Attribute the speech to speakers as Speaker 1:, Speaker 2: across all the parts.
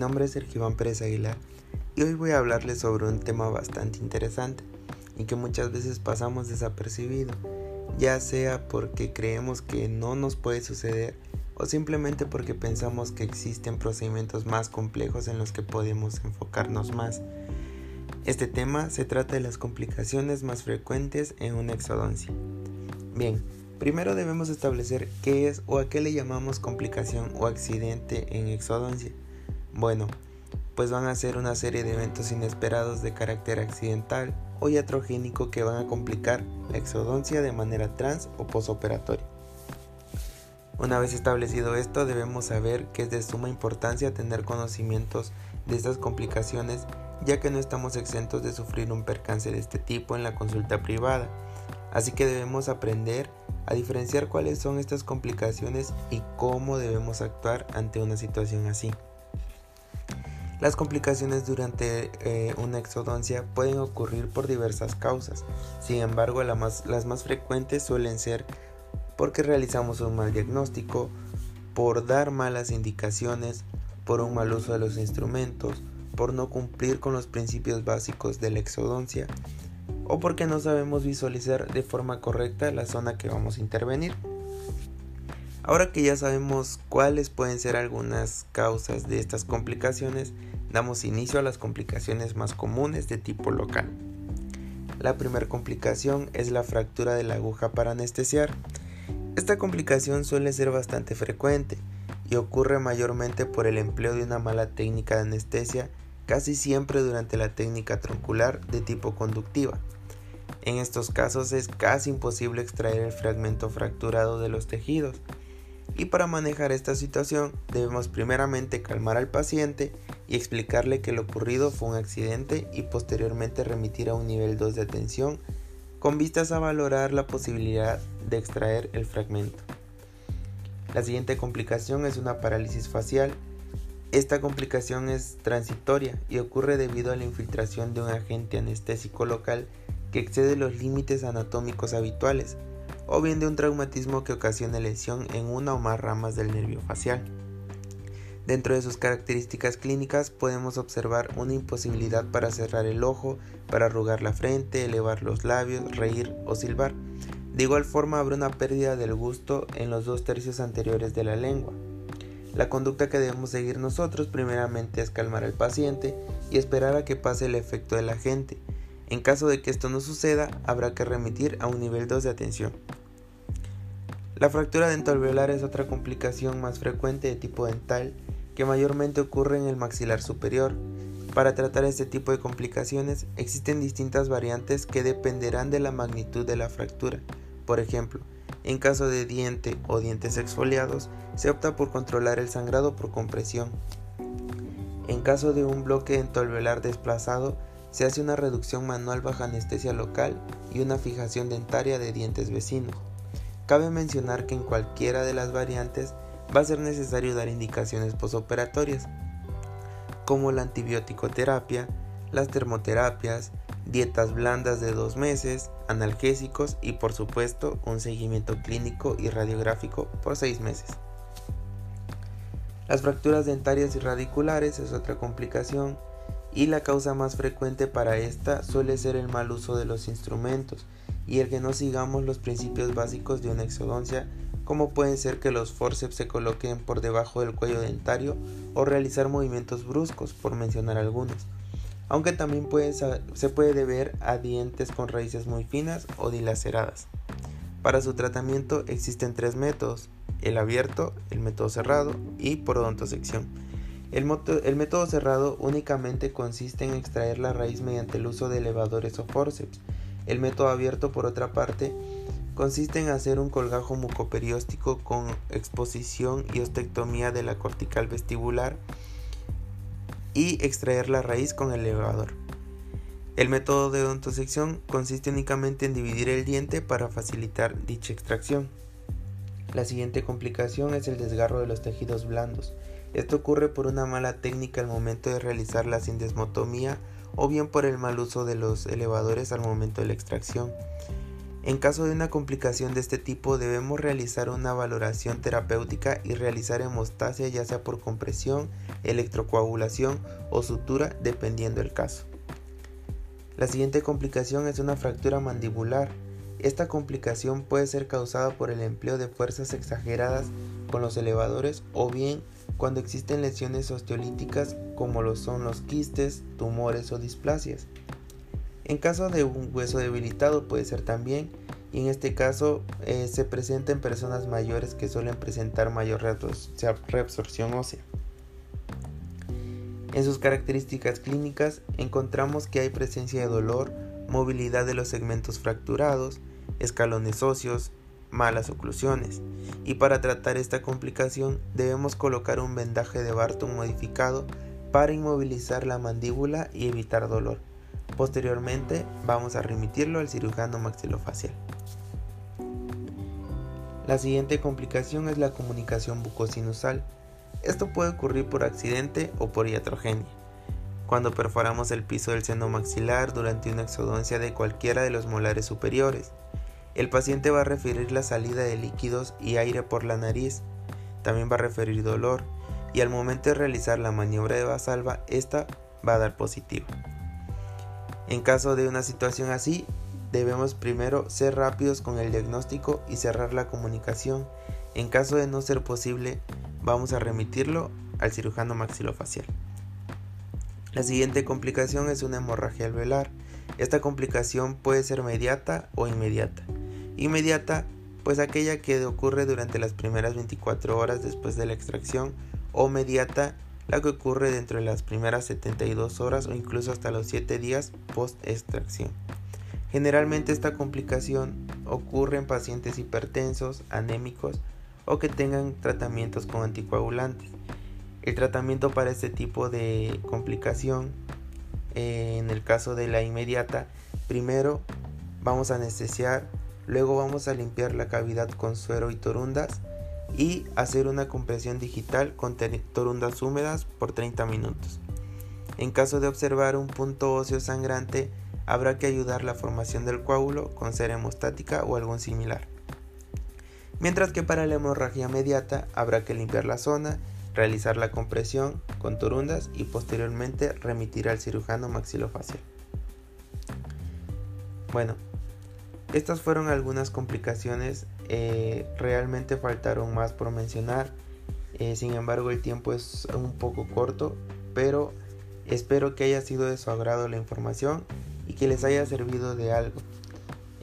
Speaker 1: nombre es Sergio Iván Pérez Aguilar y hoy voy a hablarles sobre un tema bastante interesante y que muchas veces pasamos desapercibido, ya sea porque creemos que no nos puede suceder o simplemente porque pensamos que existen procedimientos más complejos en los que podemos enfocarnos más. Este tema se trata de las complicaciones más frecuentes en una exodoncia. Bien, primero debemos establecer qué es o a qué le llamamos complicación o accidente en exodoncia. Bueno, pues van a ser una serie de eventos inesperados de carácter accidental o iatrogénico que van a complicar la exodoncia de manera trans o posoperatoria. Una vez establecido esto, debemos saber que es de suma importancia tener conocimientos de estas complicaciones ya que no estamos exentos de sufrir un percance de este tipo en la consulta privada, así que debemos aprender a diferenciar cuáles son estas complicaciones y cómo debemos actuar ante una situación así. Las complicaciones durante eh, una exodoncia pueden ocurrir por diversas causas, sin embargo las más frecuentes suelen ser porque realizamos un mal diagnóstico, por dar malas indicaciones, por un mal uso de los instrumentos, por no cumplir con los principios básicos de la exodoncia o porque no sabemos visualizar de forma correcta la zona que vamos a intervenir. Ahora que ya sabemos cuáles pueden ser algunas causas de estas complicaciones, damos inicio a las complicaciones más comunes de tipo local. La primera complicación es la fractura de la aguja para anestesiar. Esta complicación suele ser bastante frecuente y ocurre mayormente por el empleo de una mala técnica de anestesia casi siempre durante la técnica troncular de tipo conductiva. En estos casos es casi imposible extraer el fragmento fracturado de los tejidos. Y para manejar esta situación debemos primeramente calmar al paciente y explicarle que lo ocurrido fue un accidente y posteriormente remitir a un nivel 2 de atención con vistas a valorar la posibilidad de extraer el fragmento. La siguiente complicación es una parálisis facial esta complicación es transitoria y ocurre debido a la infiltración de un agente anestésico local que excede los límites anatómicos habituales, o bien de un traumatismo que ocasiona lesión en una o más ramas del nervio facial. Dentro de sus características clínicas podemos observar una imposibilidad para cerrar el ojo, para arrugar la frente, elevar los labios, reír o silbar. De igual forma habrá una pérdida del gusto en los dos tercios anteriores de la lengua. La conducta que debemos seguir nosotros primeramente es calmar al paciente y esperar a que pase el efecto del agente. En caso de que esto no suceda, habrá que remitir a un nivel 2 de atención. La fractura dentalveolar es otra complicación más frecuente de tipo dental que mayormente ocurre en el maxilar superior. Para tratar este tipo de complicaciones existen distintas variantes que dependerán de la magnitud de la fractura. Por ejemplo, en caso de diente o dientes exfoliados, se opta por controlar el sangrado por compresión. En caso de un bloque entoalveolar desplazado, se hace una reducción manual bajo anestesia local y una fijación dentaria de dientes vecinos. Cabe mencionar que en cualquiera de las variantes va a ser necesario dar indicaciones posoperatorias, como la antibiótico terapia, las termoterapias, dietas blandas de dos meses, analgésicos y por supuesto un seguimiento clínico y radiográfico por seis meses. Las fracturas dentarias y radiculares es otra complicación y la causa más frecuente para esta suele ser el mal uso de los instrumentos y el que no sigamos los principios básicos de una exodoncia como pueden ser que los forceps se coloquen por debajo del cuello dentario o realizar movimientos bruscos por mencionar algunos aunque también se puede deber a dientes con raíces muy finas o dilaceradas. Para su tratamiento existen tres métodos, el abierto, el método cerrado y por odontosección. El, el, método cerrado únicamente consiste en extraer la raíz mediante el uso de elevadores o forceps. El método abierto, por otra parte, consiste en hacer un colgajo mucoperióstico con exposición y ostectomía de la cortical vestibular y extraer la raíz con el elevador. El método de odontosección consiste únicamente en dividir el diente para facilitar dicha extracción. La siguiente complicación es el desgarro de los tejidos blandos. Esto ocurre por una mala técnica al momento de realizar la sindesmotomía o bien por el mal uso de los elevadores al momento de la extracción. En caso de una complicación de este tipo debemos realizar una valoración terapéutica y realizar hemostasia ya sea por compresión, electrocoagulación o sutura dependiendo del caso. La siguiente complicación es una fractura mandibular. Esta complicación puede ser causada por el empleo de fuerzas exageradas con los elevadores o bien cuando existen lesiones osteolíticas como son los quistes, tumores o displasias. En caso de un hueso debilitado puede ser también, y en este caso eh, se presenta en personas mayores que suelen presentar mayor reabsorción ósea. En sus características clínicas encontramos que hay presencia de dolor, movilidad de los segmentos fracturados, escalones óseos, malas oclusiones, y para tratar esta complicación debemos colocar un vendaje de Barton modificado para inmovilizar la mandíbula y evitar dolor. Posteriormente vamos a remitirlo al cirujano maxilofacial. La siguiente complicación es la comunicación bucosinusal. Esto puede ocurrir por accidente o por iatrogenia. Cuando perforamos el piso del seno maxilar durante una exodoncia de cualquiera de los molares superiores, el paciente va a referir la salida de líquidos y aire por la nariz. También va a referir dolor y al momento de realizar la maniobra de basalva, esta va a dar positivo. En caso de una situación así, debemos primero ser rápidos con el diagnóstico y cerrar la comunicación. En caso de no ser posible, vamos a remitirlo al cirujano maxilofacial. La siguiente complicación es una hemorragia alveolar. Esta complicación puede ser mediata o inmediata. Inmediata, pues aquella que ocurre durante las primeras 24 horas después de la extracción, o mediata, la que ocurre dentro de las primeras 72 horas o incluso hasta los 7 días post extracción. Generalmente esta complicación ocurre en pacientes hipertensos, anémicos o que tengan tratamientos con anticoagulantes. El tratamiento para este tipo de complicación, eh, en el caso de la inmediata, primero vamos a anestesiar, luego vamos a limpiar la cavidad con suero y torundas y hacer una compresión digital con torundas húmedas por 30 minutos. En caso de observar un punto óseo sangrante, habrá que ayudar la formación del coágulo con cera hemostática o algún similar. Mientras que para la hemorragia mediata habrá que limpiar la zona, realizar la compresión con torundas y posteriormente remitir al cirujano maxilofacial. Bueno, estas fueron algunas complicaciones, eh, realmente faltaron más por mencionar, eh, sin embargo el tiempo es un poco corto, pero espero que haya sido de su agrado la información y que les haya servido de algo.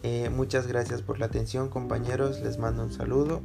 Speaker 1: Eh, muchas gracias por la atención compañeros, les mando un saludo.